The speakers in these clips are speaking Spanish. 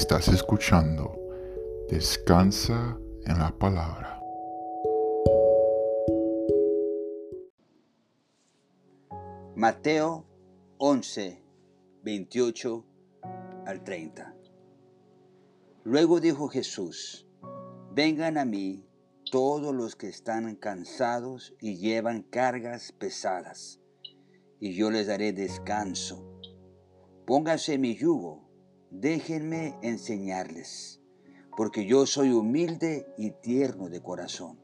Estás escuchando Descansa en la palabra. Mateo 11, 28 al 30. Luego dijo Jesús, vengan a mí todos los que están cansados y llevan cargas pesadas, y yo les daré descanso. Pónganse mi yugo, déjenme enseñarles, porque yo soy humilde y tierno de corazón,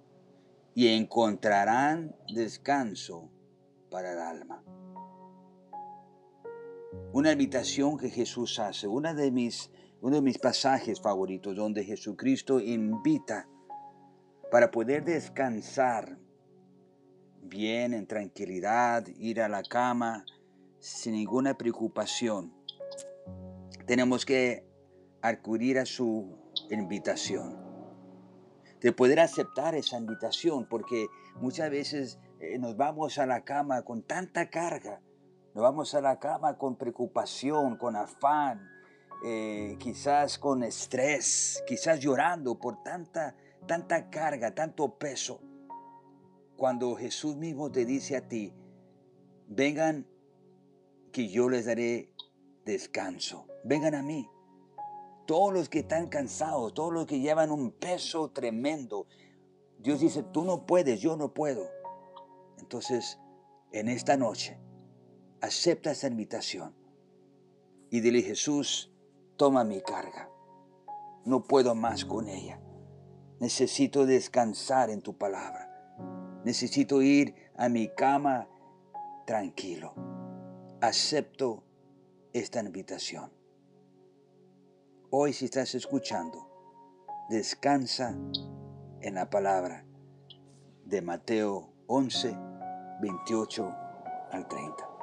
y encontrarán descanso para el alma. Una invitación que Jesús hace, una de mis, uno de mis pasajes favoritos, donde Jesucristo invita para poder descansar bien, en tranquilidad, ir a la cama sin ninguna preocupación. Tenemos que acudir a su invitación. De poder aceptar esa invitación, porque muchas veces eh, nos vamos a la cama con tanta carga, nos vamos a la cama con preocupación, con afán, eh, quizás con estrés, quizás llorando por tanta tanta carga, tanto peso, cuando Jesús mismo te dice a ti, vengan que yo les daré descanso, vengan a mí. Todos los que están cansados, todos los que llevan un peso tremendo, Dios dice, tú no puedes, yo no puedo. Entonces, en esta noche, acepta esa invitación y dile, Jesús, toma mi carga. No puedo más con ella. Necesito descansar en tu palabra. Necesito ir a mi cama tranquilo. Acepto esta invitación. Hoy si estás escuchando, descansa en la palabra de Mateo 11, 28 al 30.